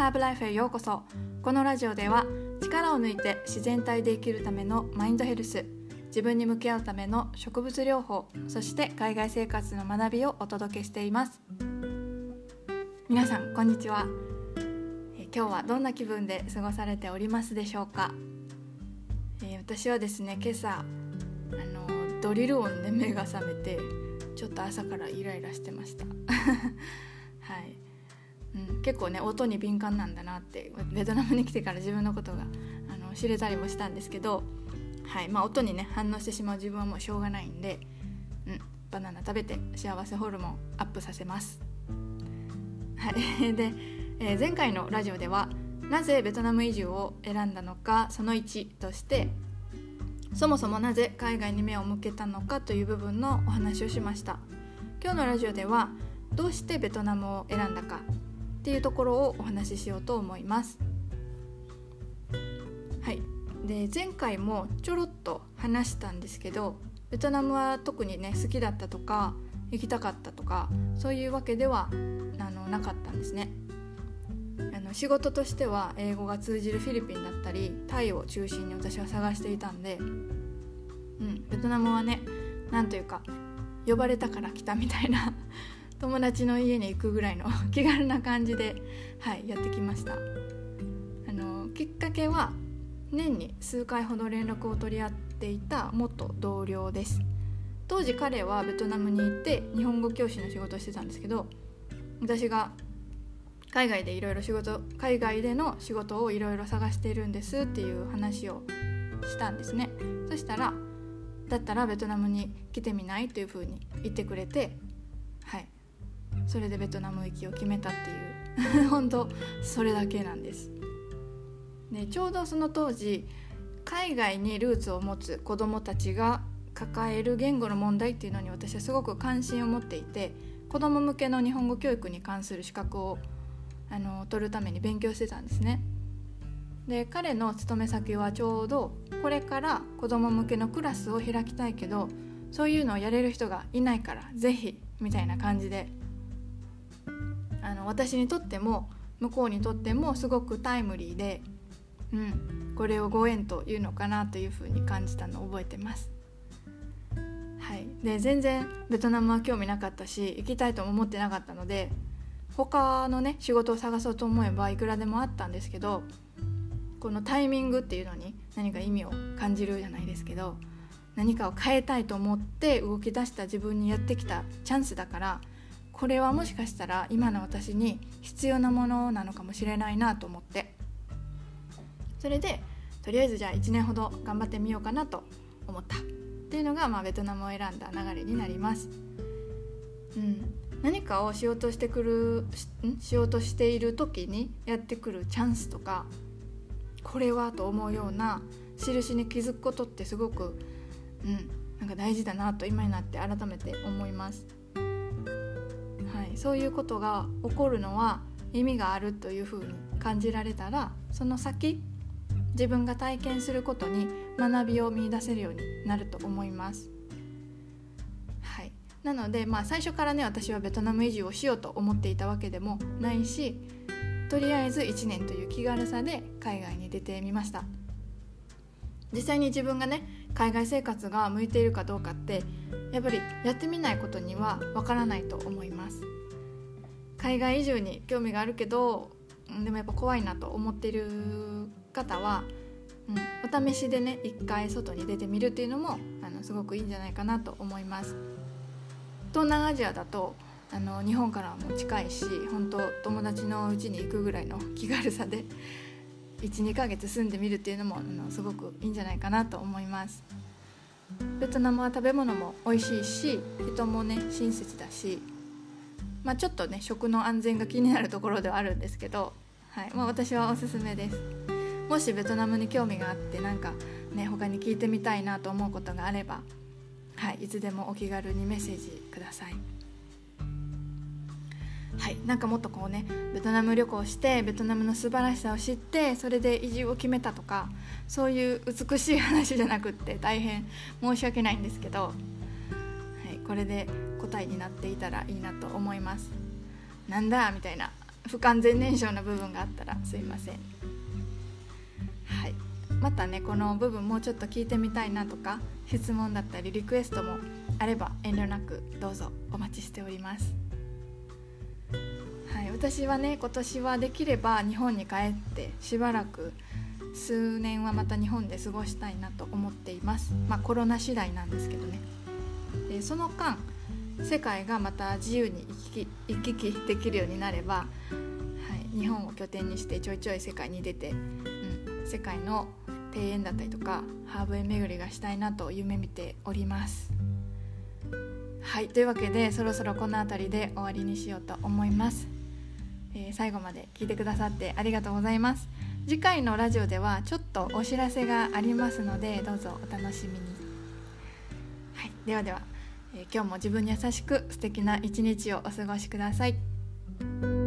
ハーブライフへようこそ。このラジオでは力を抜いて自然体で生きるためのマインドヘルス自分に向き合うための植物療法そして海外生活の学びをお届けしています。皆さんこんにちは。今日はどんな気分で過ごされておりますでしょうか、えー、私はですね今朝あのドリル音で目が覚めてちょっと朝からイライラしてました。はい。うん、結構ね音に敏感なんだなってベトナムに来てから自分のことがあの知れたりもしたんですけど、はいまあ、音にね反応してしまう自分はもうしょうがないんで、うん、バナナ食べて幸せホルモンアップさせます。はい、で、えー、前回のラジオではなぜベトナム移住を選んだのかその1としてそもそもなぜ海外に目を向けたのかという部分のお話をしました今日のラジオではどうしてベトナムを選んだかっていうところをお話ししようと思います。はい、で前回もちょろっと話したんですけどベトナムは特にね好きだったとか行きたかったとかそういうわけではあのなかったんですね。あの仕事としては英語が通じるフィリピンだったりタイを中心に私は探していたんで、うん、ベトナムはね何というか呼ばれたから来たみたいな友達の家に行くぐらいの 気軽な感じで、はい、やってきました。あのきっかけは年に数回ほど連絡を取り合っていた元同僚です。当時彼はベトナムに行って日本語教師の仕事をしてたんですけど私が海外でいろいろ仕事海外での仕事をいろいろ探しているんですっていう話をしたんですね。そしたらだったらベトナムに来てみない？というふうに言ってくれてそれでベトナム行きを決めたっていう 本当それだけなんです。でちょうどその当時海外にルーツを持つ子どもたちが抱える言語の問題っていうのに私はすごく関心を持っていて子ども向けの日本語教育に関する資格をあの取るために勉強してたんですね。で彼の勤め先はちょうどこれから子ども向けのクラスを開きたいけどそういうのをやれる人がいないから是非みたいな感じであの私にとっても向こうにとってもすごくタイムリーで、うん、これをご縁というのかなというふうに感じたのを覚えてます。はい、で全然ベトナムは興味なかったし行きたいとも思ってなかったので他のね仕事を探そうと思えばいくらでもあったんですけどこのタイミングっていうのに何か意味を感じるじゃないですけど何かを変えたいと思って動き出した自分にやってきたチャンスだからこれはもしかしたら今の私に必要なものなのかもしれないなと思って。それでとりあえずじゃあ1年ほど頑張ってみようかなと思った。っていうのが、まあ、ベトナムを選んだ流れになります。うん、何かをしようとしてくるしようとしている時にやってくるチャンスとかこれはと思うような印に気づくことってすごく、うん、なんか大事だなと今になって改めて思います。そういうことが起こるのは意味があるというふうに感じられたらその先自分が体験することに学びを見いだせるようになると思います。はい、なので、まあ、最初からね私はベトナム移住をしようと思っていたわけでもないしとりあえず1年という気軽さで海外に出てみました。実際に自分がね海外生活が向いているかどうかってやっぱりやってみないことにはわからないと思います。海外移住に興味があるけどでもやっぱ怖いなと思ってる方は、うん、お試しでね一回外に出てみるっていうのもあのすごくいいんじゃないかなと思います。東南アジアだとあの日本からも近いし本当友達の家に行くぐらいの気軽さで 12ヶ月住んでみるっていうのもあのすごくいいんじゃないかなと思います。ベトナムは食べ物も美味しいし人もね親切だしまあ、ちょっとね食の安全が気になるところではあるんですけど、はい。まあ、私はおすすめです。もしベトナムに興味があってなんかね他に聞いてみたいなと思うことがあれば、はい、いつでもお気軽にメッセージください。はい、なんかもっとこうねベトナム旅行してベトナムの素晴らしさを知ってそれで移住を決めたとかそういう美しい話じゃなくって大変申し訳ないんですけど、これで答えになっていたらいいなと思います。なんだみたいな不完全燃焼の部分があったらすいません。はい。またねこの部分もうちょっと聞いてみたいなとか質問だったりリクエストもあれば遠慮なくどうぞお待ちしております。はい。私はね今年はできれば日本に帰ってしばらく数年はまた日本で過ごしたいなと思っています。まあコロナ次第なんですけどね。でその間世界がまた自由に行き行き来できるようになれば、はい、日本を拠点にしてちょいちょい世界に出て、うん、世界の庭園だったりとかハーブ園巡りがしたいなと夢見ております。はいというわけでそろそろこの辺りで終わりにしようと思います、えー、最後まで聞いてくださってありがとうございます。次回のラジオではちょっとお知らせがありますのでどうぞお楽しみに。ではでは、えー、今日も自分に優しく素敵な一日をお過ごしください。